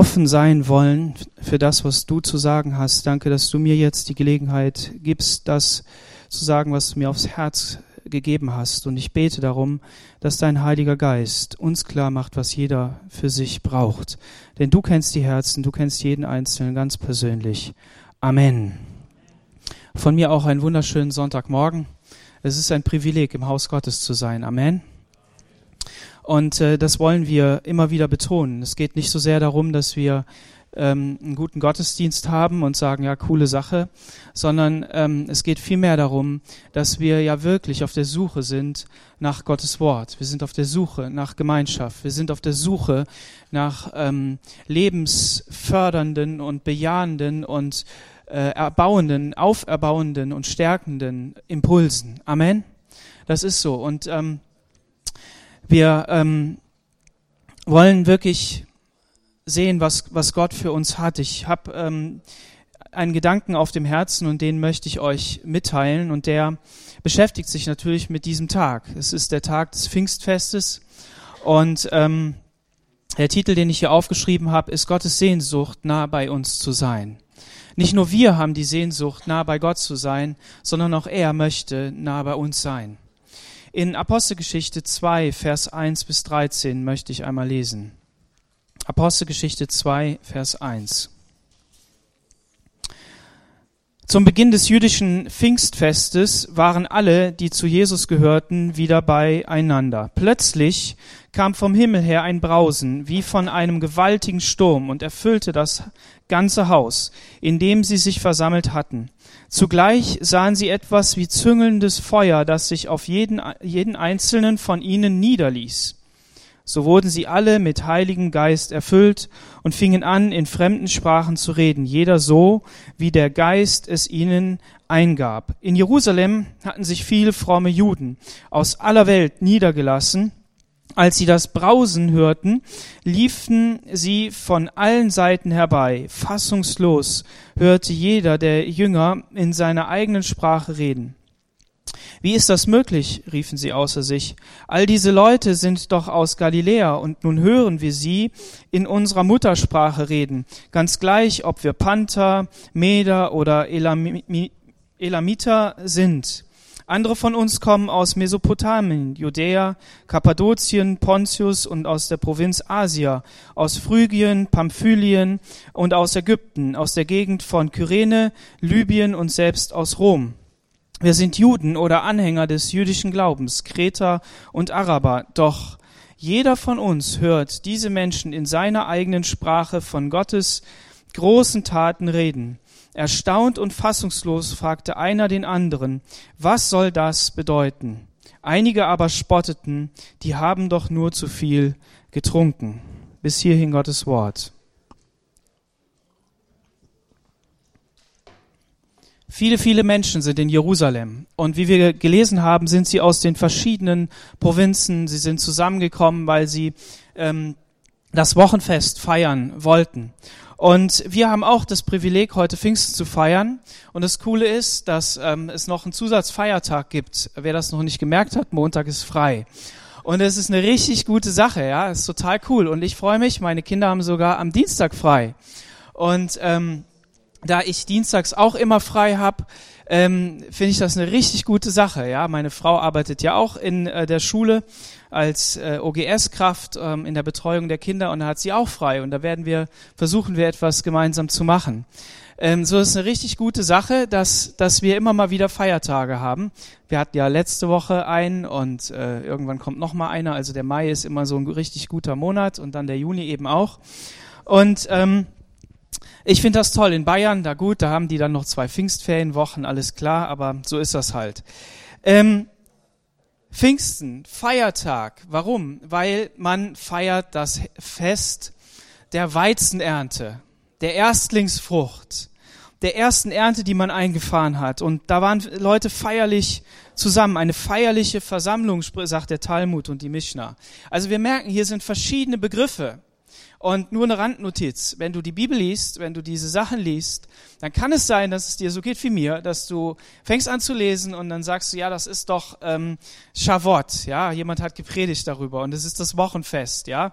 offen sein wollen für das, was du zu sagen hast. Danke, dass du mir jetzt die Gelegenheit gibst, das zu sagen, was du mir aufs Herz gegeben hast. Und ich bete darum, dass dein Heiliger Geist uns klar macht, was jeder für sich braucht. Denn du kennst die Herzen, du kennst jeden Einzelnen ganz persönlich. Amen. Von mir auch einen wunderschönen Sonntagmorgen. Es ist ein Privileg, im Haus Gottes zu sein. Amen. Und äh, das wollen wir immer wieder betonen. Es geht nicht so sehr darum, dass wir ähm, einen guten Gottesdienst haben und sagen, ja, coole Sache, sondern ähm, es geht vielmehr darum, dass wir ja wirklich auf der Suche sind nach Gottes Wort. Wir sind auf der Suche nach Gemeinschaft. Wir sind auf der Suche nach ähm, lebensfördernden und bejahenden und äh, erbauenden, auferbauenden und stärkenden Impulsen. Amen. Das ist so. Und ähm, wir ähm, wollen wirklich sehen, was, was Gott für uns hat. Ich habe ähm, einen Gedanken auf dem Herzen und den möchte ich euch mitteilen und der beschäftigt sich natürlich mit diesem Tag. Es ist der Tag des Pfingstfestes und ähm, der Titel, den ich hier aufgeschrieben habe, ist Gottes Sehnsucht, nah bei uns zu sein. Nicht nur wir haben die Sehnsucht, nah bei Gott zu sein, sondern auch er möchte nah bei uns sein. In Apostelgeschichte 2, Vers 1 bis 13 möchte ich einmal lesen. Apostelgeschichte 2, Vers 1. Zum Beginn des jüdischen Pfingstfestes waren alle, die zu Jesus gehörten, wieder beieinander. Plötzlich kam vom Himmel her ein Brausen, wie von einem gewaltigen Sturm, und erfüllte das ganze Haus, in dem sie sich versammelt hatten. Zugleich sahen sie etwas wie züngelndes Feuer, das sich auf jeden, jeden einzelnen von ihnen niederließ. So wurden sie alle mit Heiligem Geist erfüllt und fingen an, in fremden Sprachen zu reden, jeder so, wie der Geist es ihnen eingab. In Jerusalem hatten sich viele fromme Juden aus aller Welt niedergelassen. Als sie das Brausen hörten, liefen sie von allen Seiten herbei. Fassungslos hörte jeder der Jünger in seiner eigenen Sprache reden. Wie ist das möglich? riefen sie außer sich. All diese Leute sind doch aus Galiläa und nun hören wir sie in unserer Muttersprache reden. Ganz gleich, ob wir Panther, Meder oder Elamiter sind. Andere von uns kommen aus Mesopotamien, Judäa, Kappadokien, Pontius und aus der Provinz Asia, aus Phrygien, Pamphylien und aus Ägypten, aus der Gegend von Kyrene, Libyen und selbst aus Rom. Wir sind Juden oder Anhänger des jüdischen Glaubens, Kreter und Araber, doch jeder von uns hört diese Menschen in seiner eigenen Sprache von Gottes großen Taten reden. Erstaunt und fassungslos fragte einer den anderen, was soll das bedeuten? Einige aber spotteten, die haben doch nur zu viel getrunken. Bis hierhin Gottes Wort. Viele, viele Menschen sind in Jerusalem. Und wie wir gelesen haben, sind sie aus den verschiedenen Provinzen. Sie sind zusammengekommen, weil sie ähm, das Wochenfest feiern wollten. Und wir haben auch das Privileg, heute Pfingsten zu feiern. Und das Coole ist, dass ähm, es noch einen Zusatzfeiertag gibt. Wer das noch nicht gemerkt hat, Montag ist frei. Und es ist eine richtig gute Sache, ja, es ist total cool. Und ich freue mich, meine Kinder haben sogar am Dienstag frei. Und ähm, da ich dienstags auch immer frei habe, ähm, finde ich das eine richtig gute Sache. Ja, meine Frau arbeitet ja auch in äh, der Schule als äh, OGS-Kraft ähm, in der Betreuung der Kinder und da hat sie auch frei und da werden wir versuchen wir etwas gemeinsam zu machen. Ähm, so ist eine richtig gute Sache, dass dass wir immer mal wieder Feiertage haben. Wir hatten ja letzte Woche einen und äh, irgendwann kommt noch mal einer. Also der Mai ist immer so ein richtig guter Monat und dann der Juni eben auch. Und ähm, ich finde das toll. In Bayern, da gut, da haben die dann noch zwei Pfingstferienwochen, alles klar, aber so ist das halt. Ähm, Pfingsten, Feiertag. Warum? Weil man feiert das Fest der Weizenernte, der Erstlingsfrucht, der ersten Ernte, die man eingefahren hat. Und da waren Leute feierlich zusammen, eine feierliche Versammlung, sagt der Talmud und die Mishnah. Also wir merken, hier sind verschiedene Begriffe. Und nur eine Randnotiz, wenn du die Bibel liest, wenn du diese Sachen liest, dann kann es sein, dass es dir so geht wie mir, dass du fängst an zu lesen und dann sagst du, ja, das ist doch ähm, Shavuot, ja, jemand hat gepredigt darüber und es ist das Wochenfest, ja.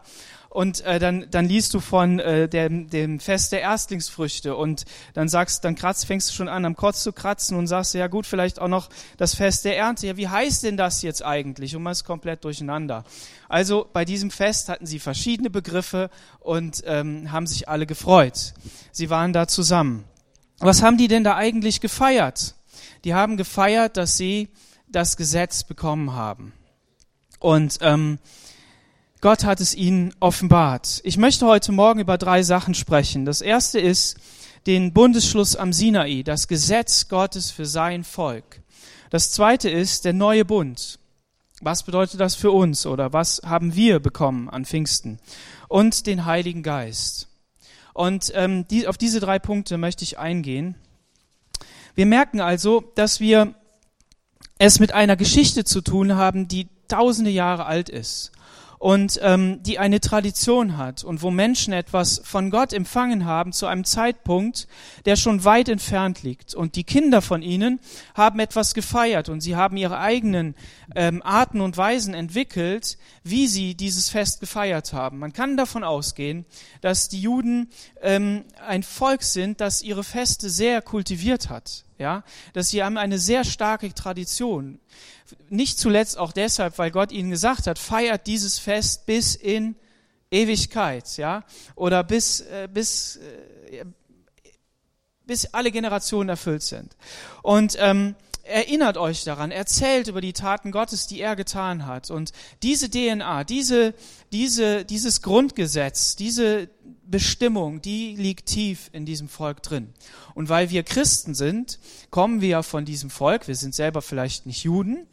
Und äh, dann, dann liest du von äh, dem, dem Fest der Erstlingsfrüchte und dann sagst, dann kratzt, fängst du schon an, am Kotz zu kratzen und sagst, ja gut, vielleicht auch noch das Fest der Ernte. Ja, wie heißt denn das jetzt eigentlich? Und man ist komplett durcheinander. Also bei diesem Fest hatten sie verschiedene Begriffe und ähm, haben sich alle gefreut. Sie waren da zusammen. Was haben die denn da eigentlich gefeiert? Die haben gefeiert, dass sie das Gesetz bekommen haben. Und ähm, Gott hat es ihnen offenbart. Ich möchte heute Morgen über drei Sachen sprechen. Das erste ist den Bundesschluss am Sinai, das Gesetz Gottes für sein Volk. Das zweite ist der neue Bund. Was bedeutet das für uns oder was haben wir bekommen an Pfingsten? Und den Heiligen Geist. Und ähm, die, auf diese drei Punkte möchte ich eingehen. Wir merken also, dass wir es mit einer Geschichte zu tun haben, die tausende Jahre alt ist und ähm, die eine Tradition hat und wo Menschen etwas von Gott empfangen haben zu einem Zeitpunkt, der schon weit entfernt liegt. Und die Kinder von ihnen haben etwas gefeiert und sie haben ihre eigenen ähm, Arten und Weisen entwickelt, wie sie dieses Fest gefeiert haben. Man kann davon ausgehen, dass die Juden ähm, ein Volk sind, das ihre Feste sehr kultiviert hat. Ja, dass sie haben eine sehr starke Tradition. Nicht zuletzt auch deshalb, weil Gott ihnen gesagt hat, feiert dieses Fest bis in Ewigkeit, ja, oder bis, äh, bis, äh, bis alle Generationen erfüllt sind. Und ähm, erinnert euch daran, erzählt über die Taten Gottes, die er getan hat. Und diese DNA, diese, diese, dieses Grundgesetz, diese Bestimmung, die liegt tief in diesem Volk drin. Und weil wir Christen sind, kommen wir von diesem Volk. Wir sind selber vielleicht nicht Juden,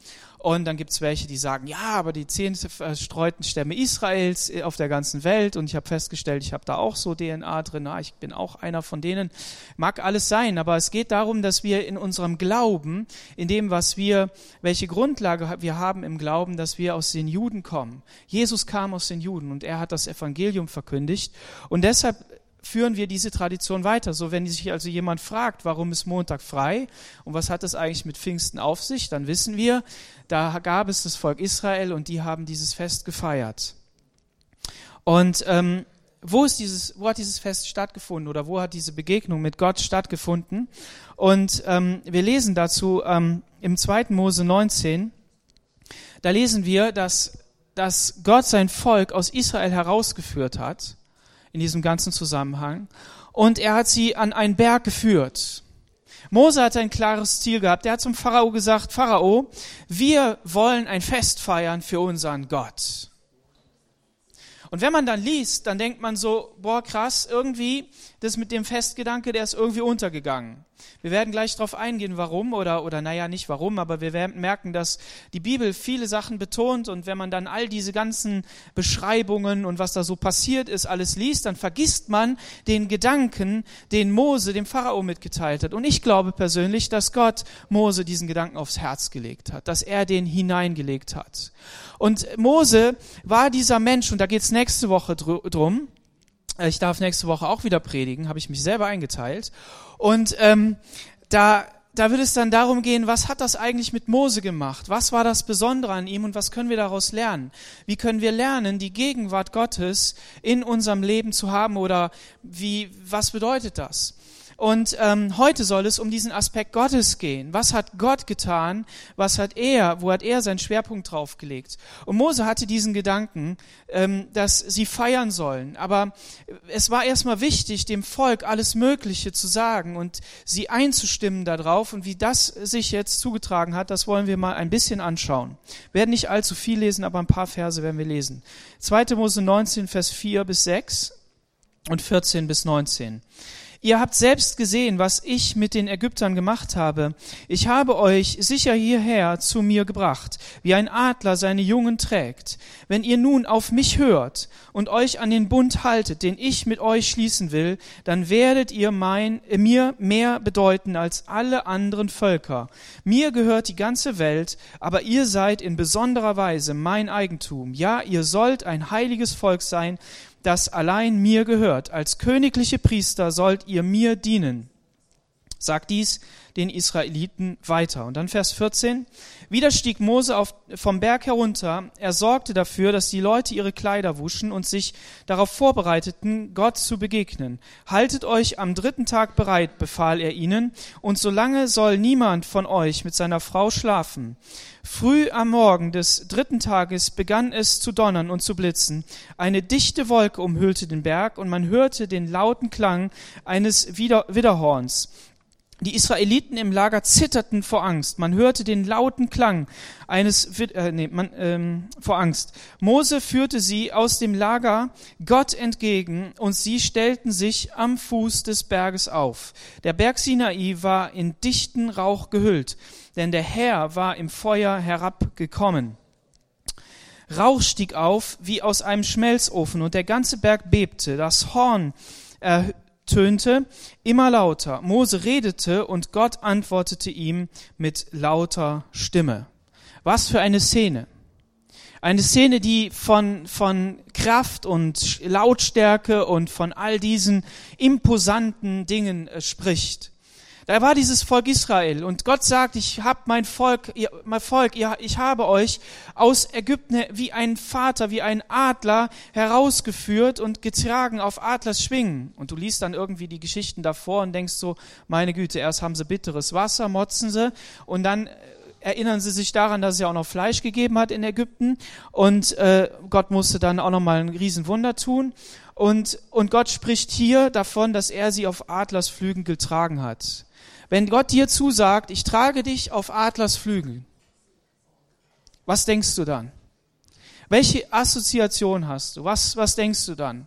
und dann gibt's welche, die sagen, ja, aber die zehn verstreuten Stämme Israels äh, auf der ganzen Welt. Und ich habe festgestellt, ich habe da auch so DNA drin. Ah, ich bin auch einer von denen. Mag alles sein, aber es geht darum, dass wir in unserem Glauben, in dem, was wir, welche Grundlage wir haben im Glauben, dass wir aus den Juden kommen. Jesus kam aus den Juden und er hat das Evangelium verkündigt. Und deshalb führen wir diese Tradition weiter. So, wenn sich also jemand fragt, warum ist Montag frei und was hat es eigentlich mit Pfingsten auf sich, dann wissen wir, da gab es das Volk Israel und die haben dieses Fest gefeiert. Und ähm, wo ist dieses, wo hat dieses Fest stattgefunden oder wo hat diese Begegnung mit Gott stattgefunden? Und ähm, wir lesen dazu ähm, im 2. Mose 19. Da lesen wir, dass, dass Gott sein Volk aus Israel herausgeführt hat in diesem ganzen Zusammenhang. Und er hat sie an einen Berg geführt. Mose hat ein klares Ziel gehabt. Er hat zum Pharao gesagt, Pharao, wir wollen ein Fest feiern für unseren Gott. Und wenn man dann liest, dann denkt man so, boah, krass, irgendwie, das mit dem Festgedanke, der ist irgendwie untergegangen. Wir werden gleich darauf eingehen, warum oder, oder naja, nicht warum, aber wir werden merken, dass die Bibel viele Sachen betont und wenn man dann all diese ganzen Beschreibungen und was da so passiert ist, alles liest, dann vergisst man den Gedanken, den Mose dem Pharao mitgeteilt hat. Und ich glaube persönlich, dass Gott Mose diesen Gedanken aufs Herz gelegt hat, dass er den hineingelegt hat. Und Mose war dieser Mensch, und da geht's nächste Woche drum, ich darf nächste Woche auch wieder predigen, habe ich mich selber eingeteilt. Und ähm, da, da wird es dann darum gehen, was hat das eigentlich mit Mose gemacht? Was war das Besondere an ihm und was können wir daraus lernen? Wie können wir lernen, die Gegenwart Gottes in unserem Leben zu haben oder wie, was bedeutet das? Und ähm, heute soll es um diesen Aspekt Gottes gehen. Was hat Gott getan? Was hat er? Wo hat er seinen Schwerpunkt draufgelegt? Und Mose hatte diesen Gedanken, ähm, dass sie feiern sollen. Aber es war erstmal wichtig, dem Volk alles Mögliche zu sagen und sie einzustimmen darauf. Und wie das sich jetzt zugetragen hat, das wollen wir mal ein bisschen anschauen. Wir werden nicht allzu viel lesen, aber ein paar Verse werden wir lesen. 2. Mose 19, Vers 4 bis 6 und 14 bis 19. Ihr habt selbst gesehen, was ich mit den Ägyptern gemacht habe. Ich habe euch sicher hierher zu mir gebracht, wie ein Adler seine Jungen trägt. Wenn ihr nun auf mich hört und euch an den Bund haltet, den ich mit euch schließen will, dann werdet ihr mein, mir mehr bedeuten als alle anderen Völker. Mir gehört die ganze Welt, aber ihr seid in besonderer Weise mein Eigentum. Ja, ihr sollt ein heiliges Volk sein, das allein mir gehört. Als königliche Priester sollt ihr mir dienen. sagt dies den Israeliten weiter. Und dann Vers 14. Wieder stieg Mose auf, vom Berg herunter. Er sorgte dafür, dass die Leute ihre Kleider wuschen und sich darauf vorbereiteten, Gott zu begegnen. Haltet euch am dritten Tag bereit, befahl er ihnen, und solange soll niemand von euch mit seiner Frau schlafen. Früh am Morgen des dritten Tages begann es zu donnern und zu blitzen. Eine dichte Wolke umhüllte den Berg und man hörte den lauten Klang eines Widerhorns. Die Israeliten im Lager zitterten vor Angst. Man hörte den lauten Klang eines äh, nee, man, ähm, vor Angst. Mose führte sie aus dem Lager Gott entgegen und sie stellten sich am Fuß des Berges auf. Der Berg Sinai war in dichten Rauch gehüllt, denn der Herr war im Feuer herabgekommen. Rauch stieg auf wie aus einem Schmelzofen und der ganze Berg bebte. Das Horn tönte immer lauter. Mose redete und Gott antwortete ihm mit lauter Stimme. Was für eine Szene. Eine Szene, die von, von Kraft und Lautstärke und von all diesen imposanten Dingen äh, spricht. Da war dieses Volk Israel und Gott sagt, ich habe mein Volk, ihr, mein Volk, ihr, ich habe euch aus Ägypten wie ein Vater, wie ein Adler herausgeführt und getragen auf Adlers Schwingen. Und du liest dann irgendwie die Geschichten davor und denkst so, meine Güte, erst haben sie bitteres Wasser, motzen sie und dann erinnern sie sich daran, dass es ja auch noch Fleisch gegeben hat in Ägypten und äh, Gott musste dann auch noch mal ein Riesenwunder tun und, und Gott spricht hier davon, dass er sie auf Adlers Flügen getragen hat. Wenn Gott dir zusagt, ich trage dich auf Adlers Flügel, was denkst du dann? Welche Assoziation hast du? Was, was denkst du dann?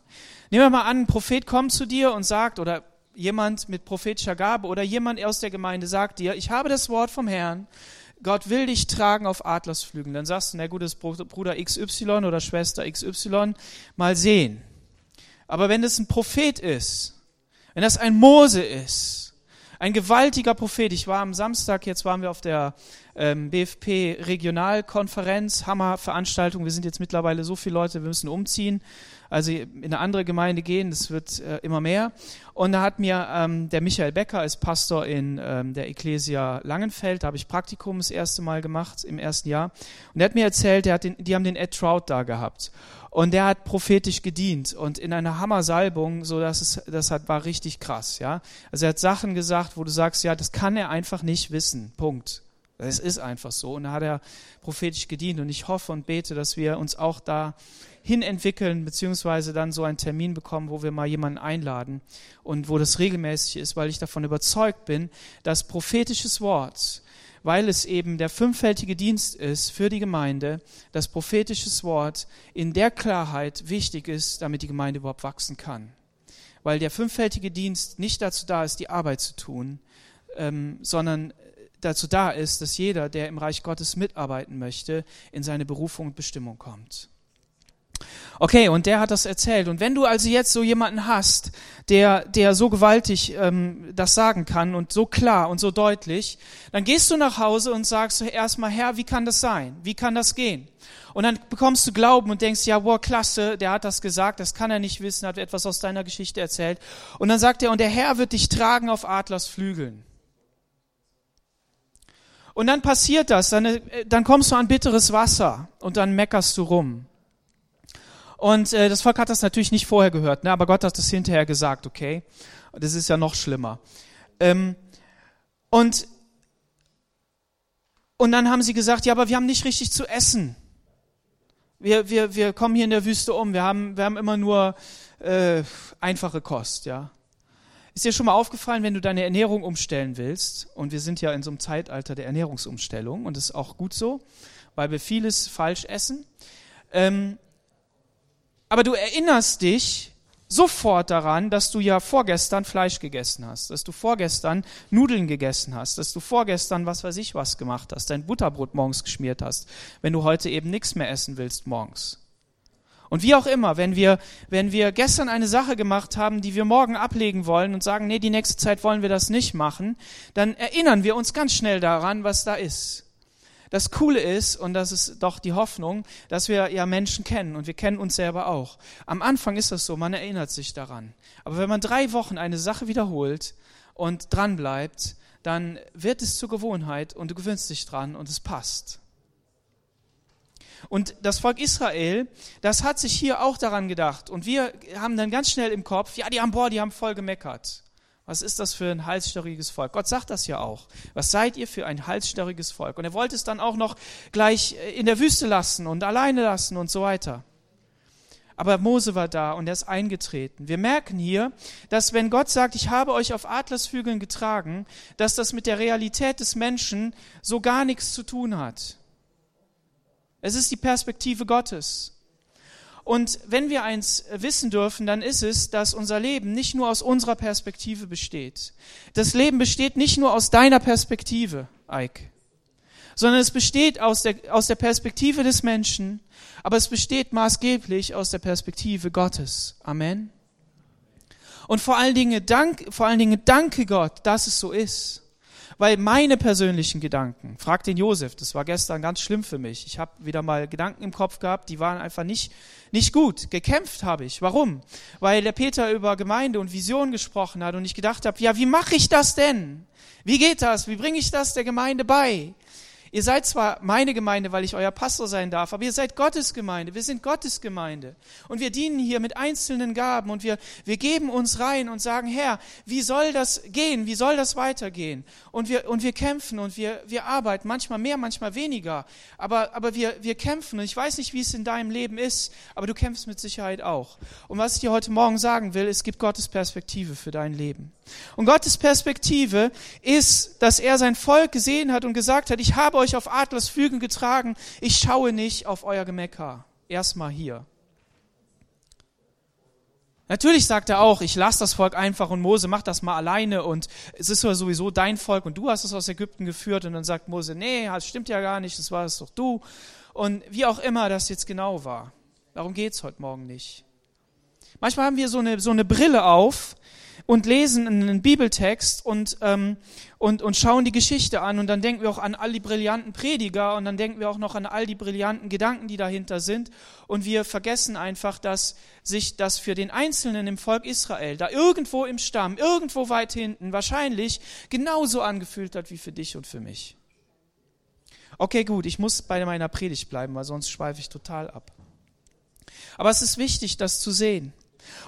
Nehmen wir mal an, ein Prophet kommt zu dir und sagt, oder jemand mit prophetischer Gabe oder jemand aus der Gemeinde sagt dir, ich habe das Wort vom Herrn, Gott will dich tragen auf Adlersflügeln. Dann sagst du, na gut, das Bruder XY oder Schwester XY, mal sehen. Aber wenn es ein Prophet ist, wenn das ein Mose ist, ein gewaltiger Prophet. Ich war am Samstag, jetzt waren wir auf der ähm, BFP Regionalkonferenz, Hammerveranstaltung. Wir sind jetzt mittlerweile so viele Leute, wir müssen umziehen, also in eine andere Gemeinde gehen, das wird äh, immer mehr. Und da hat mir ähm, der Michael Becker als Pastor in ähm, der Ecclesia Langenfeld, da habe ich Praktikum das erste Mal gemacht im ersten Jahr. Und er hat mir erzählt, hat den, die haben den Ed Trout da gehabt. Und der hat prophetisch gedient und in einer Hammersalbung, so dass es, das hat, war richtig krass, ja. Also er hat Sachen gesagt, wo du sagst, ja, das kann er einfach nicht wissen. Punkt. Es ist einfach so. Und da hat er prophetisch gedient. Und ich hoffe und bete, dass wir uns auch da hin entwickeln, beziehungsweise dann so einen Termin bekommen, wo wir mal jemanden einladen und wo das regelmäßig ist, weil ich davon überzeugt bin, dass prophetisches Wort weil es eben der fünffältige Dienst ist für die Gemeinde, dass prophetisches Wort in der Klarheit wichtig ist, damit die Gemeinde überhaupt wachsen kann. Weil der fünffältige Dienst nicht dazu da ist, die Arbeit zu tun, ähm, sondern dazu da ist, dass jeder, der im Reich Gottes mitarbeiten möchte, in seine Berufung und Bestimmung kommt. Okay, und der hat das erzählt. Und wenn du also jetzt so jemanden hast, der, der so gewaltig ähm, das sagen kann und so klar und so deutlich, dann gehst du nach Hause und sagst erstmal, Herr, wie kann das sein? Wie kann das gehen? Und dann bekommst du Glauben und denkst, ja, wow, klasse, der hat das gesagt, das kann er nicht wissen, hat etwas aus deiner Geschichte erzählt. Und dann sagt er, und der Herr wird dich tragen auf Adlers Flügeln. Und dann passiert das, dann, äh, dann kommst du an bitteres Wasser und dann meckerst du rum. Und äh, das Volk hat das natürlich nicht vorher gehört, ne? aber Gott hat das hinterher gesagt, okay? Das ist ja noch schlimmer. Ähm, und, und dann haben sie gesagt, ja, aber wir haben nicht richtig zu essen. Wir, wir, wir kommen hier in der Wüste um, wir haben, wir haben immer nur äh, einfache Kost, ja. Ist dir schon mal aufgefallen, wenn du deine Ernährung umstellen willst, und wir sind ja in so einem Zeitalter der Ernährungsumstellung, und das ist auch gut so, weil wir vieles falsch essen, ähm, aber du erinnerst dich sofort daran, dass du ja vorgestern Fleisch gegessen hast, dass du vorgestern Nudeln gegessen hast, dass du vorgestern was weiß ich was gemacht hast, dein Butterbrot morgens geschmiert hast, wenn du heute eben nichts mehr essen willst morgens. Und wie auch immer, wenn wir, wenn wir gestern eine Sache gemacht haben, die wir morgen ablegen wollen und sagen, nee, die nächste Zeit wollen wir das nicht machen, dann erinnern wir uns ganz schnell daran, was da ist. Das Coole ist, und das ist doch die Hoffnung, dass wir ja Menschen kennen und wir kennen uns selber auch. Am Anfang ist das so, man erinnert sich daran. Aber wenn man drei Wochen eine Sache wiederholt und dran bleibt, dann wird es zur Gewohnheit und du gewöhnst dich dran und es passt. Und das Volk Israel, das hat sich hier auch daran gedacht. Und wir haben dann ganz schnell im Kopf, ja, die haben, boah, die haben voll gemeckert. Was ist das für ein halsstarriges Volk? Gott sagt das ja auch. Was seid ihr für ein halsstarriges Volk? Und er wollte es dann auch noch gleich in der Wüste lassen und alleine lassen und so weiter. Aber Mose war da und er ist eingetreten. Wir merken hier, dass wenn Gott sagt, ich habe euch auf Adlersflügeln getragen, dass das mit der Realität des Menschen so gar nichts zu tun hat. Es ist die Perspektive Gottes. Und wenn wir eins wissen dürfen, dann ist es, dass unser Leben nicht nur aus unserer Perspektive besteht. Das Leben besteht nicht nur aus deiner Perspektive, Ike, sondern es besteht aus der, aus der Perspektive des Menschen, aber es besteht maßgeblich aus der Perspektive Gottes. Amen. Und vor allen Dingen, dank, vor allen Dingen danke Gott, dass es so ist. Weil meine persönlichen Gedanken, frag den Josef, das war gestern ganz schlimm für mich. Ich habe wieder mal Gedanken im Kopf gehabt, die waren einfach nicht, nicht gut. Gekämpft habe ich. Warum? Weil der Peter über Gemeinde und Vision gesprochen hat und ich gedacht habe, ja, wie mache ich das denn? Wie geht das? Wie bringe ich das der Gemeinde bei? Ihr seid zwar meine Gemeinde, weil ich euer Pastor sein darf, aber ihr seid Gottes Gemeinde. Wir sind Gottes Gemeinde. Und wir dienen hier mit einzelnen Gaben und wir, wir geben uns rein und sagen, Herr, wie soll das gehen? Wie soll das weitergehen? Und wir, und wir kämpfen und wir, wir arbeiten, manchmal mehr, manchmal weniger. Aber, aber wir, wir kämpfen und ich weiß nicht, wie es in deinem Leben ist, aber du kämpfst mit Sicherheit auch. Und was ich dir heute Morgen sagen will, es gibt Gottes Perspektive für dein Leben. Und Gottes Perspektive ist, dass er sein Volk gesehen hat und gesagt hat, ich habe euch auf Adlers Flügeln getragen, ich schaue nicht auf euer Gemecker. Erstmal hier. Natürlich sagt er auch, ich lasse das Volk einfach und Mose macht das mal alleine und es ist sowieso dein Volk und du hast es aus Ägypten geführt und dann sagt Mose, nee, das stimmt ja gar nicht, das war es doch du. Und wie auch immer das jetzt genau war. Darum geht's heute Morgen nicht. Manchmal haben wir so eine, so eine Brille auf, und lesen einen Bibeltext und, ähm, und, und schauen die Geschichte an und dann denken wir auch an all die brillanten Prediger und dann denken wir auch noch an all die brillanten Gedanken, die dahinter sind und wir vergessen einfach, dass sich das für den Einzelnen im Volk Israel, da irgendwo im Stamm, irgendwo weit hinten, wahrscheinlich genauso angefühlt hat wie für dich und für mich. Okay, gut, ich muss bei meiner Predigt bleiben, weil sonst schweife ich total ab. Aber es ist wichtig, das zu sehen.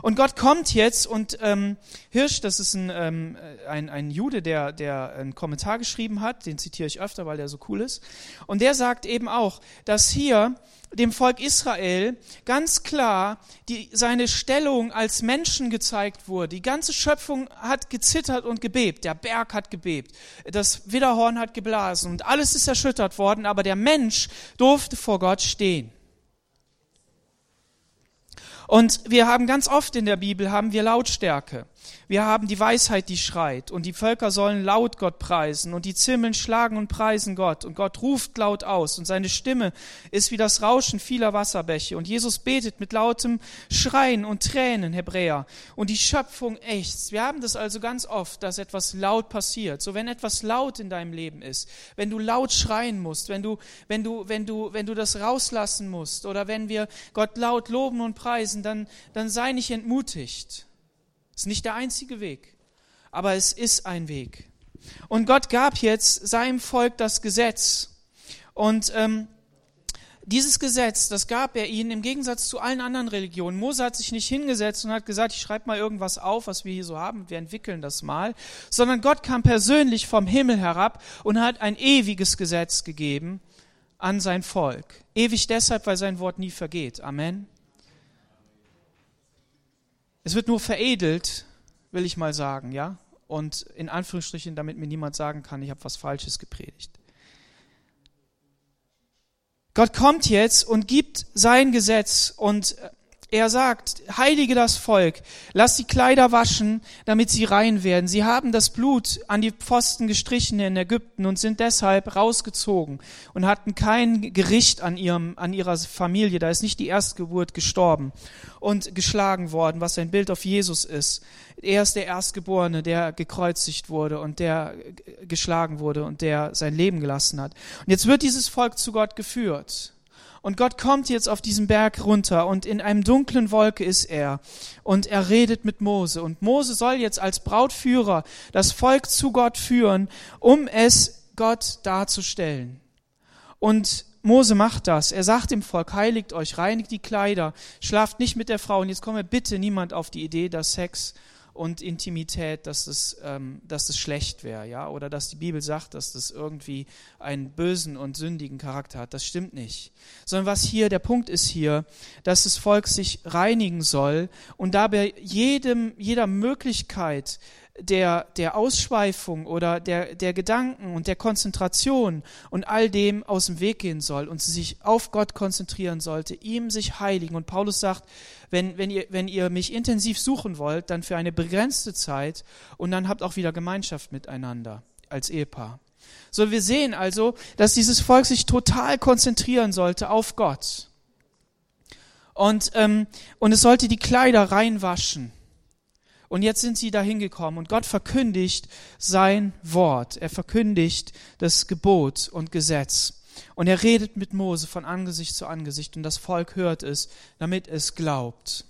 Und Gott kommt jetzt und ähm, Hirsch, das ist ein, ähm, ein, ein Jude, der, der einen Kommentar geschrieben hat, den zitiere ich öfter, weil der so cool ist. Und der sagt eben auch, dass hier dem Volk Israel ganz klar die, seine Stellung als Menschen gezeigt wurde. Die ganze Schöpfung hat gezittert und gebebt. Der Berg hat gebebt. Das Widderhorn hat geblasen und alles ist erschüttert worden, aber der Mensch durfte vor Gott stehen. Und wir haben ganz oft in der Bibel haben wir Lautstärke. Wir haben die Weisheit, die schreit, und die Völker sollen laut Gott preisen, und die Zimmeln schlagen und preisen Gott, und Gott ruft laut aus, und seine Stimme ist wie das Rauschen vieler Wasserbäche, und Jesus betet mit lautem Schreien und Tränen, Hebräer, und die Schöpfung ächzt. Wir haben das also ganz oft, dass etwas laut passiert. So wenn etwas laut in deinem Leben ist, wenn du laut schreien musst, wenn du, wenn du, wenn du, wenn du das rauslassen musst, oder wenn wir Gott laut loben und preisen, dann, dann sei nicht entmutigt ist nicht der einzige Weg, aber es ist ein Weg. Und Gott gab jetzt seinem Volk das Gesetz. Und ähm, dieses Gesetz, das gab er ihnen im Gegensatz zu allen anderen Religionen. Mose hat sich nicht hingesetzt und hat gesagt, ich schreibe mal irgendwas auf, was wir hier so haben, wir entwickeln das mal, sondern Gott kam persönlich vom Himmel herab und hat ein ewiges Gesetz gegeben an sein Volk. Ewig deshalb, weil sein Wort nie vergeht. Amen. Es wird nur veredelt, will ich mal sagen, ja? Und in Anführungsstrichen, damit mir niemand sagen kann, ich habe was Falsches gepredigt. Gott kommt jetzt und gibt sein Gesetz und er sagt, heilige das Volk, lass die Kleider waschen, damit sie rein werden. Sie haben das Blut an die Pfosten gestrichen in Ägypten und sind deshalb rausgezogen und hatten kein Gericht an ihrem, an ihrer Familie. Da ist nicht die Erstgeburt gestorben und geschlagen worden, was ein Bild auf Jesus ist. Er ist der Erstgeborene, der gekreuzigt wurde und der geschlagen wurde und der sein Leben gelassen hat. Und jetzt wird dieses Volk zu Gott geführt. Und Gott kommt jetzt auf diesen Berg runter und in einem dunklen Wolke ist er und er redet mit Mose. Und Mose soll jetzt als Brautführer das Volk zu Gott führen, um es Gott darzustellen. Und Mose macht das. Er sagt dem Volk, heiligt euch, reinigt die Kleider, schlaft nicht mit der Frau. Und jetzt komme bitte niemand auf die Idee, dass Sex und Intimität, dass das, ähm, dass das schlecht wäre, ja, oder dass die Bibel sagt, dass das irgendwie einen bösen und sündigen Charakter hat. Das stimmt nicht. Sondern was hier der Punkt ist hier, dass das Volk sich reinigen soll und dabei jedem, jeder Möglichkeit der, der Ausschweifung oder der, der Gedanken und der Konzentration und all dem aus dem Weg gehen soll und sich auf Gott konzentrieren sollte, ihm sich heiligen. Und Paulus sagt, wenn, wenn, ihr, wenn ihr mich intensiv suchen wollt, dann für eine begrenzte Zeit und dann habt auch wieder Gemeinschaft miteinander als Ehepaar. So, wir sehen also, dass dieses Volk sich total konzentrieren sollte auf Gott. Und, ähm, und es sollte die Kleider reinwaschen. Und jetzt sind sie dahin gekommen und Gott verkündigt sein Wort. Er verkündigt das Gebot und Gesetz. Und er redet mit Mose von Angesicht zu Angesicht und das Volk hört es, damit es glaubt.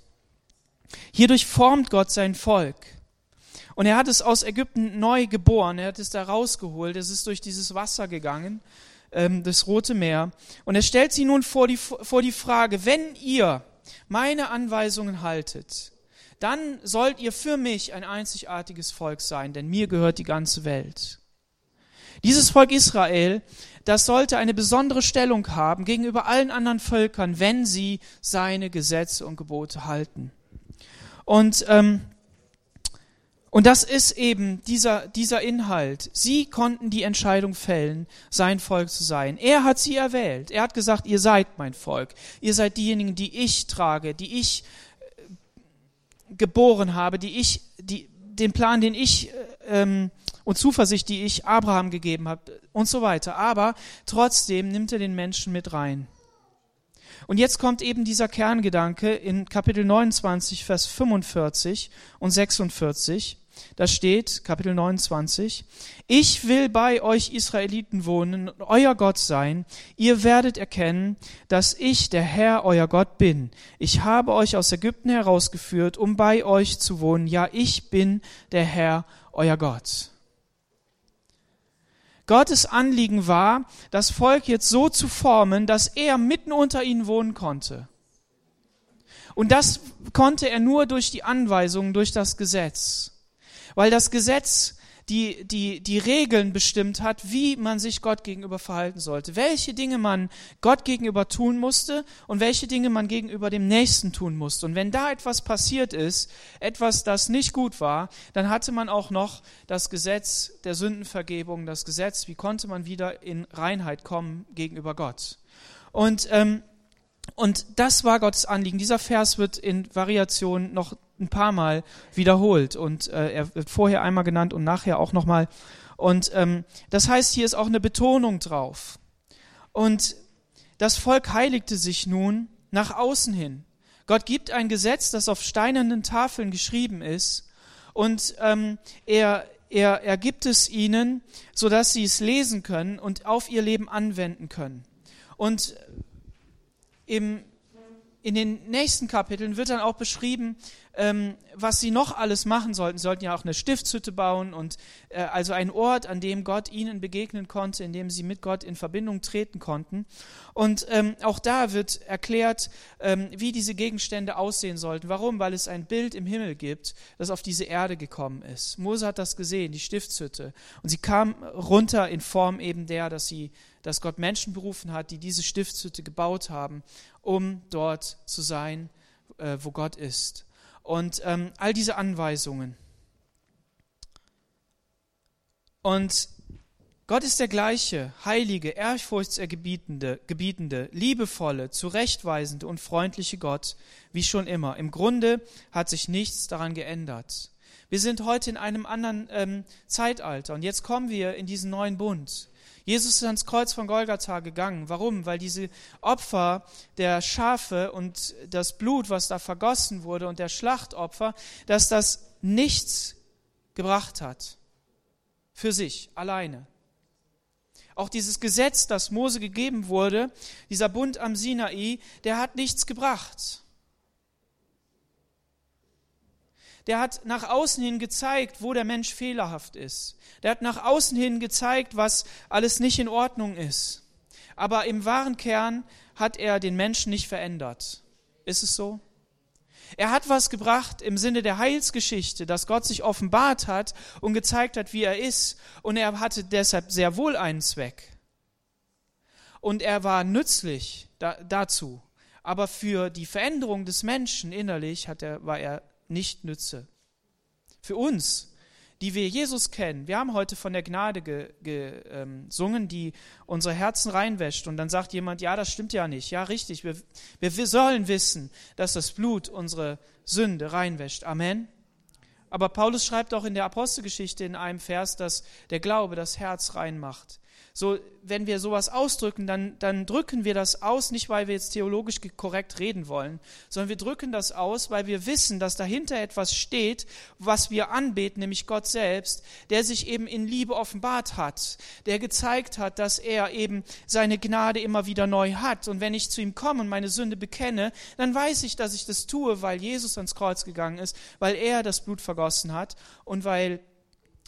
Hierdurch formt Gott sein Volk. Und er hat es aus Ägypten neu geboren, er hat es da rausgeholt, es ist durch dieses Wasser gegangen, ähm, das Rote Meer. Und er stellt sie nun vor die, vor die Frage, wenn ihr meine Anweisungen haltet, dann sollt ihr für mich ein einzigartiges Volk sein, denn mir gehört die ganze Welt. Dieses Volk Israel, das sollte eine besondere Stellung haben gegenüber allen anderen Völkern, wenn sie seine Gesetze und Gebote halten. Und, ähm, und das ist eben dieser, dieser Inhalt. Sie konnten die Entscheidung fällen, sein Volk zu sein. Er hat sie erwählt. Er hat gesagt, ihr seid mein Volk. Ihr seid diejenigen, die ich trage, die ich geboren habe, die ich, die, den Plan, den ich ähm, und Zuversicht, die ich Abraham gegeben habe und so weiter. Aber trotzdem nimmt er den Menschen mit rein. Und jetzt kommt eben dieser Kerngedanke in Kapitel 29, Vers 45 und 46. Da steht, Kapitel 29, ich will bei euch Israeliten wohnen und euer Gott sein. Ihr werdet erkennen, dass ich der Herr, euer Gott bin. Ich habe euch aus Ägypten herausgeführt, um bei euch zu wohnen. Ja, ich bin der Herr, euer Gott. Gottes Anliegen war, das Volk jetzt so zu formen, dass er mitten unter ihnen wohnen konnte. Und das konnte er nur durch die Anweisungen, durch das Gesetz weil das Gesetz die, die, die Regeln bestimmt hat, wie man sich Gott gegenüber verhalten sollte, welche Dinge man Gott gegenüber tun musste und welche Dinge man gegenüber dem Nächsten tun musste. Und wenn da etwas passiert ist, etwas, das nicht gut war, dann hatte man auch noch das Gesetz der Sündenvergebung, das Gesetz, wie konnte man wieder in Reinheit kommen gegenüber Gott. Und, ähm, und das war Gottes Anliegen. Dieser Vers wird in Variation noch ein paar Mal wiederholt und äh, er wird vorher einmal genannt und nachher auch nochmal. Und ähm, das heißt, hier ist auch eine Betonung drauf. Und das Volk heiligte sich nun nach außen hin. Gott gibt ein Gesetz, das auf steinernen Tafeln geschrieben ist und ähm, er, er, er gibt es ihnen, sodass sie es lesen können und auf ihr Leben anwenden können. Und im, in den nächsten Kapiteln wird dann auch beschrieben, ähm, was sie noch alles machen sollten. Sie sollten ja auch eine Stiftshütte bauen und äh, also ein Ort, an dem Gott ihnen begegnen konnte, in dem sie mit Gott in Verbindung treten konnten. Und ähm, auch da wird erklärt, ähm, wie diese Gegenstände aussehen sollten. Warum? Weil es ein Bild im Himmel gibt, das auf diese Erde gekommen ist. Mose hat das gesehen, die Stiftshütte. Und sie kam runter in Form eben der, dass sie dass Gott Menschen berufen hat, die diese Stiftshütte gebaut haben, um dort zu sein, äh, wo Gott ist. Und ähm, all diese Anweisungen. Und Gott ist der gleiche, heilige, ehrfurchtsergebietende, gebietende, liebevolle, zurechtweisende und freundliche Gott, wie schon immer. Im Grunde hat sich nichts daran geändert. Wir sind heute in einem anderen ähm, Zeitalter und jetzt kommen wir in diesen neuen Bund. Jesus ist ans Kreuz von Golgatha gegangen. Warum? Weil diese Opfer der Schafe und das Blut, was da vergossen wurde und der Schlachtopfer, dass das nichts gebracht hat. Für sich, alleine. Auch dieses Gesetz, das Mose gegeben wurde, dieser Bund am Sinai, der hat nichts gebracht. Der hat nach außen hin gezeigt, wo der Mensch fehlerhaft ist. Der hat nach außen hin gezeigt, was alles nicht in Ordnung ist. Aber im wahren Kern hat er den Menschen nicht verändert. Ist es so? Er hat was gebracht im Sinne der Heilsgeschichte, dass Gott sich offenbart hat und gezeigt hat, wie er ist. Und er hatte deshalb sehr wohl einen Zweck. Und er war nützlich da, dazu. Aber für die Veränderung des Menschen innerlich hat er, war er nicht nütze. Für uns die wir Jesus kennen. Wir haben heute von der Gnade gesungen, ähm, die unsere Herzen reinwäscht. Und dann sagt jemand, ja, das stimmt ja nicht. Ja, richtig. Wir, wir, wir sollen wissen, dass das Blut unsere Sünde reinwäscht. Amen. Aber Paulus schreibt auch in der Apostelgeschichte in einem Vers, dass der Glaube das Herz reinmacht. So, wenn wir sowas ausdrücken, dann, dann drücken wir das aus, nicht weil wir jetzt theologisch korrekt reden wollen, sondern wir drücken das aus, weil wir wissen, dass dahinter etwas steht, was wir anbeten, nämlich Gott selbst, der sich eben in Liebe offenbart hat, der gezeigt hat, dass er eben seine Gnade immer wieder neu hat. Und wenn ich zu ihm komme und meine Sünde bekenne, dann weiß ich, dass ich das tue, weil Jesus ans Kreuz gegangen ist, weil er das Blut vergossen hat und weil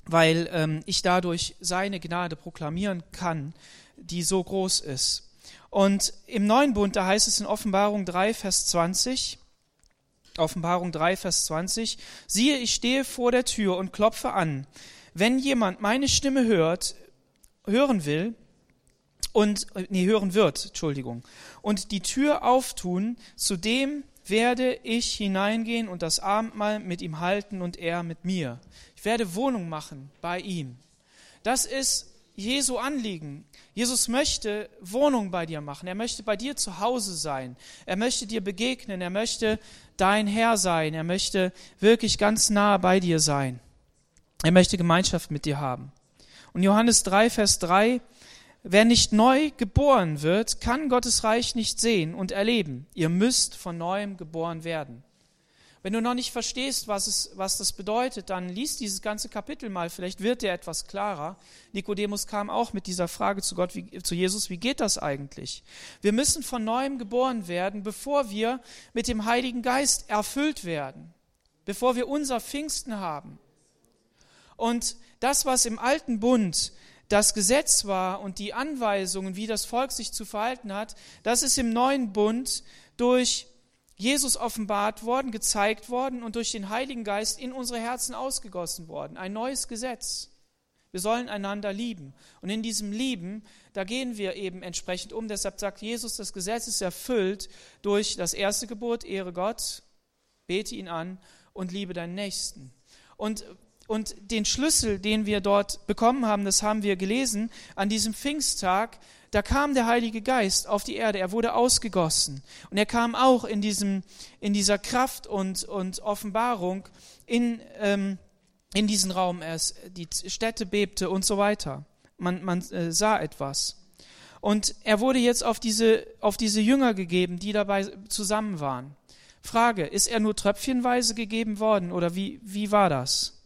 weil ähm, ich dadurch seine Gnade proklamieren kann, die so groß ist. Und im neuen Bund, da heißt es in Offenbarung 3, Vers 20, Offenbarung 3, Vers 20, siehe, ich stehe vor der Tür und klopfe an. Wenn jemand meine Stimme hört, hören will, und, nee, hören wird, Entschuldigung, und die Tür auftun, zu dem werde ich hineingehen und das Abendmahl mit ihm halten und er mit mir. Werde Wohnung machen bei ihm. Das ist Jesu Anliegen. Jesus möchte Wohnung bei dir machen. Er möchte bei dir zu Hause sein. Er möchte dir begegnen. Er möchte dein Herr sein. Er möchte wirklich ganz nah bei dir sein. Er möchte Gemeinschaft mit dir haben. Und Johannes 3, Vers 3, wer nicht neu geboren wird, kann Gottes Reich nicht sehen und erleben. Ihr müsst von neuem geboren werden. Wenn du noch nicht verstehst, was, es, was das bedeutet, dann liest dieses ganze Kapitel mal, vielleicht wird dir etwas klarer. Nikodemus kam auch mit dieser Frage zu Gott, wie, zu Jesus, wie geht das eigentlich? Wir müssen von neuem geboren werden, bevor wir mit dem Heiligen Geist erfüllt werden, bevor wir unser Pfingsten haben. Und das, was im alten Bund das Gesetz war und die Anweisungen, wie das Volk sich zu verhalten hat, das ist im neuen Bund durch Jesus offenbart worden, gezeigt worden und durch den Heiligen Geist in unsere Herzen ausgegossen worden. Ein neues Gesetz. Wir sollen einander lieben. Und in diesem Lieben, da gehen wir eben entsprechend um. Deshalb sagt Jesus, das Gesetz ist erfüllt durch das erste Gebot, ehre Gott, bete ihn an und liebe deinen Nächsten. Und und den Schlüssel, den wir dort bekommen haben, das haben wir gelesen, an diesem Pfingsttag, da kam der Heilige Geist auf die Erde, er wurde ausgegossen. Und er kam auch in, diesem, in dieser Kraft und, und Offenbarung in, ähm, in diesen Raum. Es, die Städte bebte und so weiter. Man, man äh, sah etwas. Und er wurde jetzt auf diese, auf diese Jünger gegeben, die dabei zusammen waren. Frage, ist er nur tröpfchenweise gegeben worden oder wie, wie war das?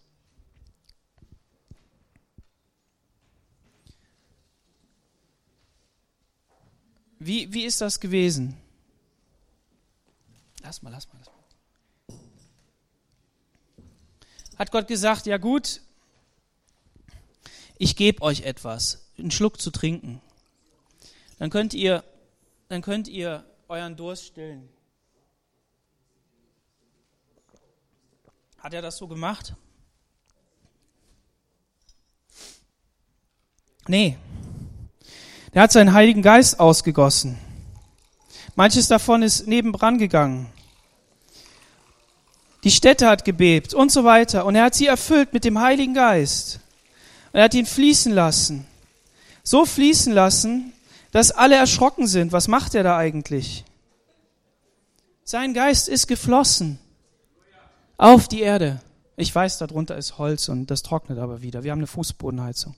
Wie, wie ist das gewesen? Lass mal, lass mal, lass mal. Hat Gott gesagt, ja gut, ich gebe euch etwas, einen Schluck zu trinken. Dann könnt ihr, dann könnt ihr euren Durst stillen. Hat er das so gemacht? Nee, er hat seinen Heiligen Geist ausgegossen. Manches davon ist nebendran gegangen. Die Städte hat gebebt und so weiter. Und er hat sie erfüllt mit dem Heiligen Geist. Und er hat ihn fließen lassen. So fließen lassen, dass alle erschrocken sind. Was macht er da eigentlich? Sein Geist ist geflossen auf die Erde. Ich weiß, darunter ist Holz und das trocknet aber wieder. Wir haben eine Fußbodenheizung.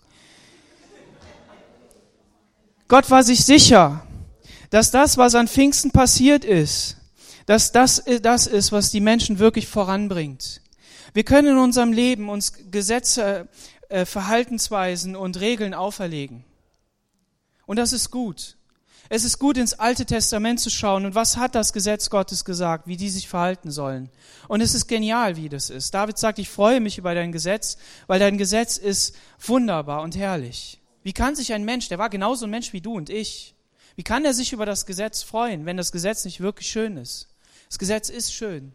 Gott war sich sicher, dass das, was an Pfingsten passiert ist, dass das das ist, was die Menschen wirklich voranbringt. Wir können in unserem Leben uns Gesetze, äh, Verhaltensweisen und Regeln auferlegen. Und das ist gut. Es ist gut, ins Alte Testament zu schauen und was hat das Gesetz Gottes gesagt, wie die sich verhalten sollen. Und es ist genial, wie das ist. David sagt, ich freue mich über dein Gesetz, weil dein Gesetz ist wunderbar und herrlich. Wie kann sich ein Mensch, der war genauso ein Mensch wie du und ich, wie kann er sich über das Gesetz freuen, wenn das Gesetz nicht wirklich schön ist? Das Gesetz ist schön.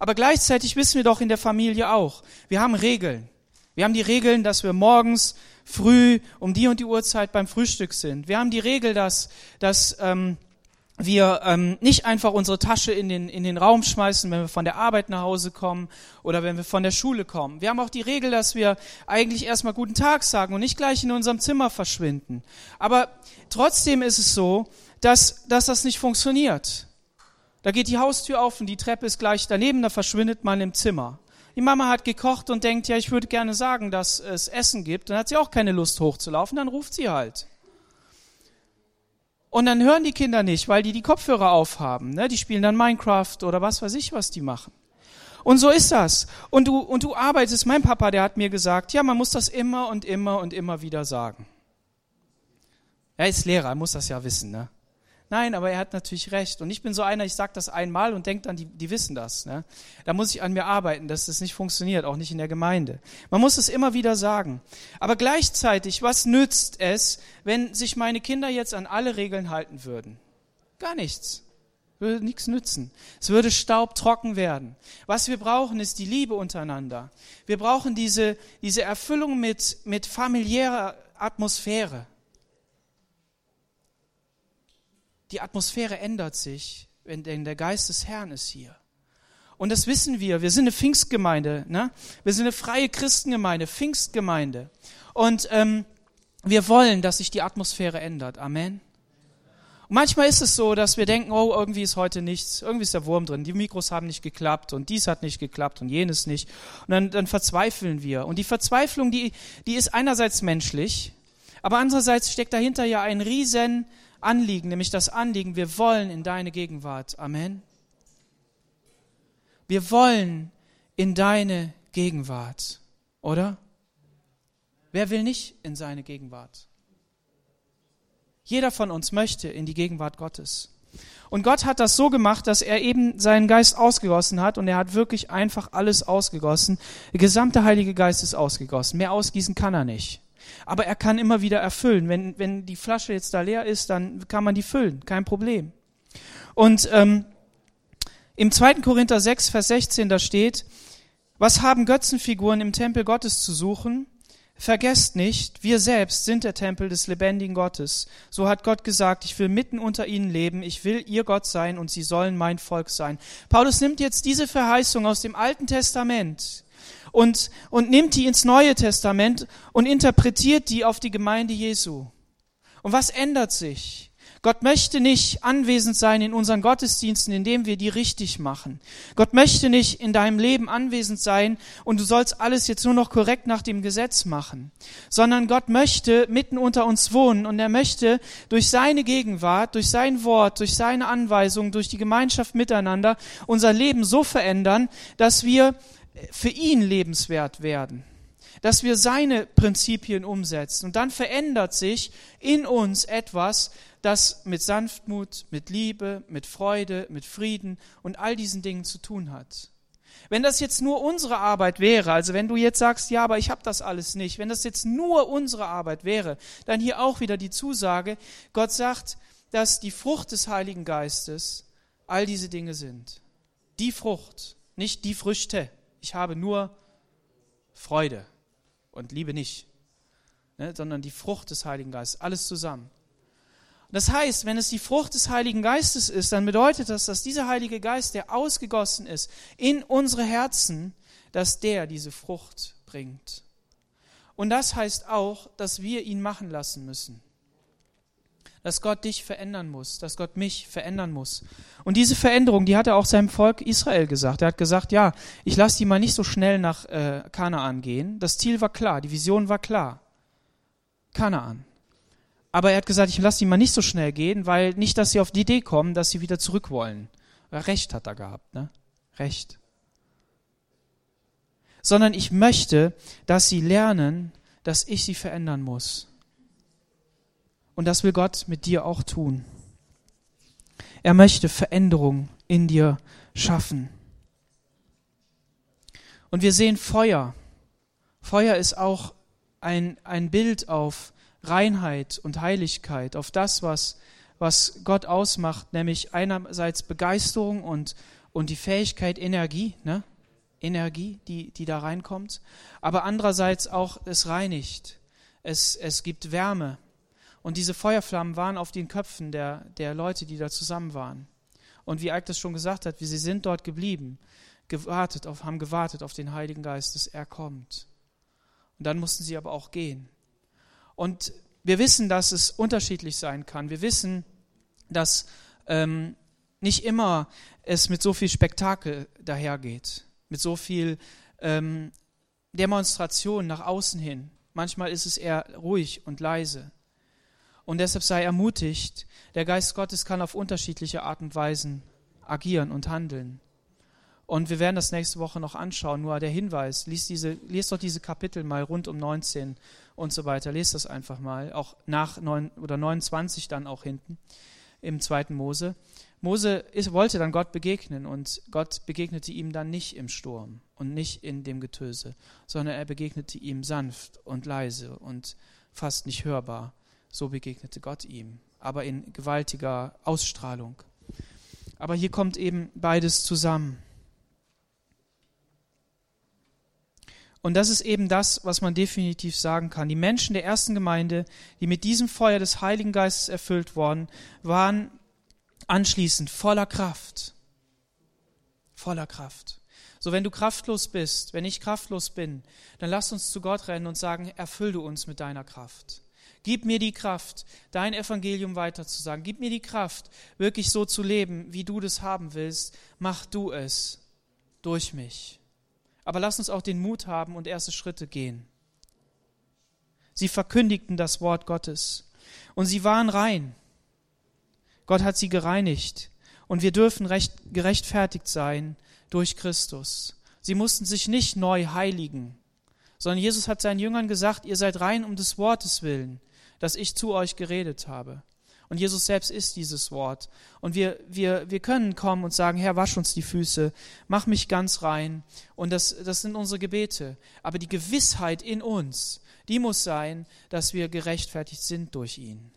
Aber gleichzeitig wissen wir doch in der Familie auch, wir haben Regeln. Wir haben die Regeln, dass wir morgens früh um die und die Uhrzeit beim Frühstück sind. Wir haben die Regel, dass, dass ähm, wir ähm, nicht einfach unsere Tasche in den, in den Raum schmeißen, wenn wir von der Arbeit nach Hause kommen oder wenn wir von der Schule kommen. Wir haben auch die Regel, dass wir eigentlich erstmal guten Tag sagen und nicht gleich in unserem Zimmer verschwinden. Aber trotzdem ist es so, dass, dass das nicht funktioniert. Da geht die Haustür auf und die Treppe ist gleich daneben, da verschwindet man im Zimmer. Die Mama hat gekocht und denkt, ja, ich würde gerne sagen, dass es Essen gibt. Dann hat sie auch keine Lust hochzulaufen, dann ruft sie halt. Und dann hören die Kinder nicht, weil die die Kopfhörer aufhaben. Ne? Die spielen dann Minecraft oder was weiß ich, was die machen. Und so ist das. Und du, und du arbeitest, mein Papa, der hat mir gesagt, ja, man muss das immer und immer und immer wieder sagen. Er ist Lehrer, er muss das ja wissen, ne? Nein, aber er hat natürlich recht. Und ich bin so einer, ich sage das einmal und denke dann, die, die wissen das. Ne? Da muss ich an mir arbeiten, dass das nicht funktioniert, auch nicht in der Gemeinde. Man muss es immer wieder sagen. Aber gleichzeitig, was nützt es, wenn sich meine Kinder jetzt an alle Regeln halten würden? Gar nichts. Würde nichts nützen. Es würde staubtrocken werden. Was wir brauchen, ist die Liebe untereinander. Wir brauchen diese, diese Erfüllung mit, mit familiärer Atmosphäre. Die Atmosphäre ändert sich, wenn der Geist des Herrn ist hier. Und das wissen wir. Wir sind eine Pfingstgemeinde. Ne? Wir sind eine freie Christengemeinde, Pfingstgemeinde. Und ähm, wir wollen, dass sich die Atmosphäre ändert. Amen. Und manchmal ist es so, dass wir denken, oh, irgendwie ist heute nichts, irgendwie ist der Wurm drin, die Mikros haben nicht geklappt und dies hat nicht geklappt und jenes nicht. Und dann, dann verzweifeln wir. Und die Verzweiflung, die, die ist einerseits menschlich, aber andererseits steckt dahinter ja ein riesen Anliegen, nämlich das Anliegen, wir wollen in deine Gegenwart. Amen. Wir wollen in deine Gegenwart, oder? Wer will nicht in seine Gegenwart? Jeder von uns möchte in die Gegenwart Gottes. Und Gott hat das so gemacht, dass er eben seinen Geist ausgegossen hat und er hat wirklich einfach alles ausgegossen. Der gesamte Heilige Geist ist ausgegossen. Mehr ausgießen kann er nicht. Aber er kann immer wieder erfüllen. Wenn, wenn die Flasche jetzt da leer ist, dann kann man die füllen, kein Problem. Und ähm, im 2. Korinther 6, Vers 16, da steht, was haben Götzenfiguren im Tempel Gottes zu suchen? Vergesst nicht, wir selbst sind der Tempel des lebendigen Gottes. So hat Gott gesagt, ich will mitten unter ihnen leben, ich will ihr Gott sein und sie sollen mein Volk sein. Paulus nimmt jetzt diese Verheißung aus dem Alten Testament und, und nimmt die ins Neue Testament und interpretiert die auf die Gemeinde Jesu. Und was ändert sich? Gott möchte nicht anwesend sein in unseren Gottesdiensten, indem wir die richtig machen. Gott möchte nicht in deinem Leben anwesend sein und du sollst alles jetzt nur noch korrekt nach dem Gesetz machen, sondern Gott möchte mitten unter uns wohnen und er möchte durch seine Gegenwart, durch sein Wort, durch seine Anweisung, durch die Gemeinschaft miteinander unser Leben so verändern, dass wir für ihn lebenswert werden, dass wir seine Prinzipien umsetzen. Und dann verändert sich in uns etwas, das mit Sanftmut, mit Liebe, mit Freude, mit Frieden und all diesen Dingen zu tun hat. Wenn das jetzt nur unsere Arbeit wäre, also wenn du jetzt sagst, ja, aber ich habe das alles nicht, wenn das jetzt nur unsere Arbeit wäre, dann hier auch wieder die Zusage, Gott sagt, dass die Frucht des Heiligen Geistes all diese Dinge sind. Die Frucht, nicht die Früchte ich habe nur Freude und Liebe nicht, ne, sondern die Frucht des Heiligen Geistes, alles zusammen. Das heißt, wenn es die Frucht des Heiligen Geistes ist, dann bedeutet das, dass dieser Heilige Geist, der ausgegossen ist in unsere Herzen, dass der diese Frucht bringt. Und das heißt auch, dass wir ihn machen lassen müssen dass Gott dich verändern muss, dass Gott mich verändern muss. Und diese Veränderung, die hat er auch seinem Volk Israel gesagt. Er hat gesagt, ja, ich lasse die mal nicht so schnell nach äh, Kanaan gehen. Das Ziel war klar, die Vision war klar. Kanaan. Aber er hat gesagt, ich lasse die mal nicht so schnell gehen, weil nicht, dass sie auf die Idee kommen, dass sie wieder zurück wollen. Recht hat er gehabt, ne? Recht. Sondern ich möchte, dass sie lernen, dass ich sie verändern muss. Und das will Gott mit dir auch tun. Er möchte Veränderung in dir schaffen. Und wir sehen Feuer. Feuer ist auch ein, ein Bild auf Reinheit und Heiligkeit, auf das, was, was Gott ausmacht, nämlich einerseits Begeisterung und, und die Fähigkeit, Energie, ne? Energie, die, die da reinkommt, aber andererseits auch es reinigt. Es, es gibt Wärme. Und diese Feuerflammen waren auf den Köpfen der, der Leute, die da zusammen waren. Und wie Eik das schon gesagt hat, wie sie sind dort geblieben, gewartet auf, haben gewartet auf den Heiligen Geist, dass er kommt. Und dann mussten sie aber auch gehen. Und wir wissen, dass es unterschiedlich sein kann. Wir wissen, dass ähm, nicht immer es mit so viel Spektakel dahergeht, mit so viel ähm, Demonstration nach außen hin. Manchmal ist es eher ruhig und leise. Und deshalb sei ermutigt, der Geist Gottes kann auf unterschiedliche Art und Weisen agieren und handeln. Und wir werden das nächste Woche noch anschauen. Nur der Hinweis, liest, diese, liest doch diese Kapitel mal rund um 19 und so weiter. Lest das einfach mal. Auch nach 9 oder 29 dann auch hinten im zweiten Mose. Mose ist, wollte dann Gott begegnen und Gott begegnete ihm dann nicht im Sturm und nicht in dem Getöse, sondern er begegnete ihm sanft und leise und fast nicht hörbar. So begegnete Gott ihm, aber in gewaltiger Ausstrahlung. Aber hier kommt eben beides zusammen. Und das ist eben das, was man definitiv sagen kann. Die Menschen der ersten Gemeinde, die mit diesem Feuer des Heiligen Geistes erfüllt worden, waren anschließend voller Kraft. Voller Kraft. So, wenn du kraftlos bist, wenn ich kraftlos bin, dann lass uns zu Gott rennen und sagen, erfüll du uns mit deiner Kraft. Gib mir die Kraft, dein Evangelium weiterzusagen. Gib mir die Kraft, wirklich so zu leben, wie du das haben willst. Mach du es durch mich aber lass uns auch den Mut haben und erste Schritte gehen. Sie verkündigten das Wort Gottes und sie waren rein. Gott hat sie gereinigt und wir dürfen recht, gerechtfertigt sein durch Christus. Sie mussten sich nicht neu heiligen, sondern Jesus hat seinen Jüngern gesagt, ihr seid rein um des Wortes willen, das ich zu euch geredet habe. Und Jesus selbst ist dieses Wort. Und wir, wir, wir können kommen und sagen, Herr, wasch uns die Füße, mach mich ganz rein. Und das, das sind unsere Gebete. Aber die Gewissheit in uns, die muss sein, dass wir gerechtfertigt sind durch ihn.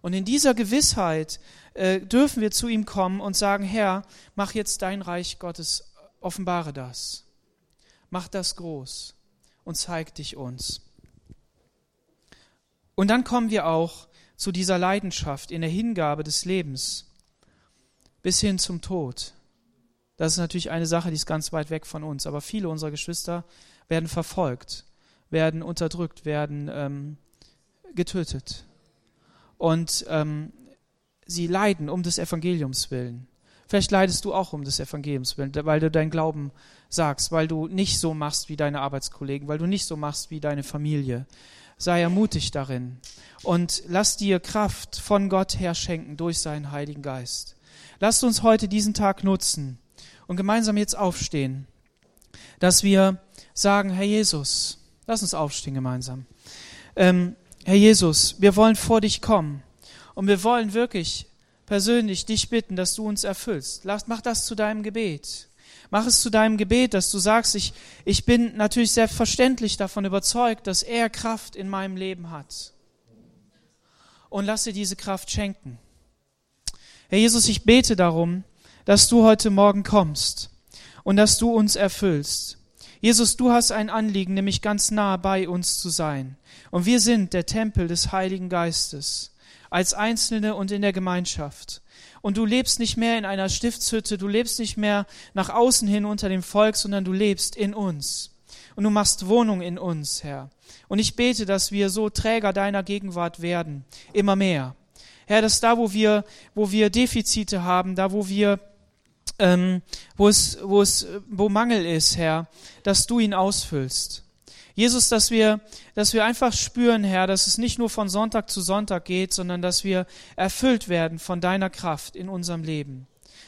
Und in dieser Gewissheit äh, dürfen wir zu ihm kommen und sagen, Herr, mach jetzt dein Reich Gottes, offenbare das. Mach das groß und zeig dich uns. Und dann kommen wir auch zu dieser Leidenschaft in der Hingabe des Lebens bis hin zum Tod. Das ist natürlich eine Sache, die ist ganz weit weg von uns. Aber viele unserer Geschwister werden verfolgt, werden unterdrückt, werden ähm, getötet. Und ähm, sie leiden um des Evangeliums willen. Vielleicht leidest du auch um des Evangeliums willen, weil du deinen Glauben sagst, weil du nicht so machst wie deine Arbeitskollegen, weil du nicht so machst wie deine Familie, sei ermutigt darin und lass dir Kraft von Gott her schenken durch seinen Heiligen Geist. Lasst uns heute diesen Tag nutzen und gemeinsam jetzt aufstehen, dass wir sagen, Herr Jesus, lass uns aufstehen gemeinsam. Ähm, Herr Jesus, wir wollen vor dich kommen und wir wollen wirklich persönlich dich bitten, dass du uns erfüllst. Mach das zu deinem Gebet. Mach es zu deinem Gebet, dass du sagst, ich, ich bin natürlich selbstverständlich davon überzeugt, dass er Kraft in meinem Leben hat. Und lass dir diese Kraft schenken. Herr Jesus, ich bete darum, dass du heute Morgen kommst und dass du uns erfüllst. Jesus, du hast ein Anliegen, nämlich ganz nah bei uns zu sein. Und wir sind der Tempel des Heiligen Geistes, als Einzelne und in der Gemeinschaft und du lebst nicht mehr in einer Stiftshütte, du lebst nicht mehr nach außen hin unter dem Volk, sondern du lebst in uns. Und du machst Wohnung in uns, Herr. Und ich bete, dass wir so Träger deiner Gegenwart werden, immer mehr. Herr, dass da, wo wir, wo wir Defizite haben, da, wo wir ähm, wo es, wo es, wo Mangel ist, Herr, dass du ihn ausfüllst. Jesus, dass wir, dass wir einfach spüren, Herr, dass es nicht nur von Sonntag zu Sonntag geht, sondern dass wir erfüllt werden von deiner Kraft in unserem Leben.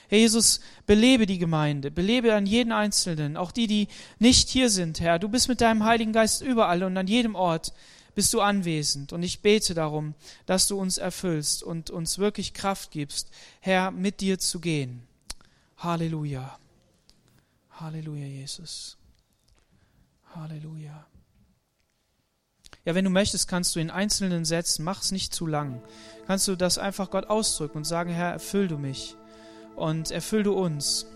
Herr Jesus, belebe die Gemeinde, belebe an jeden Einzelnen, auch die, die nicht hier sind, Herr. Du bist mit deinem Heiligen Geist überall und an jedem Ort bist du anwesend. Und ich bete darum, dass du uns erfüllst und uns wirklich Kraft gibst, Herr, mit dir zu gehen. Halleluja. Halleluja, Jesus. Halleluja. Ja, wenn du möchtest, kannst du in einzelnen Sätzen, mach es nicht zu lang, kannst du das einfach Gott ausdrücken und sagen, Herr, erfüll du mich und erfüll du uns.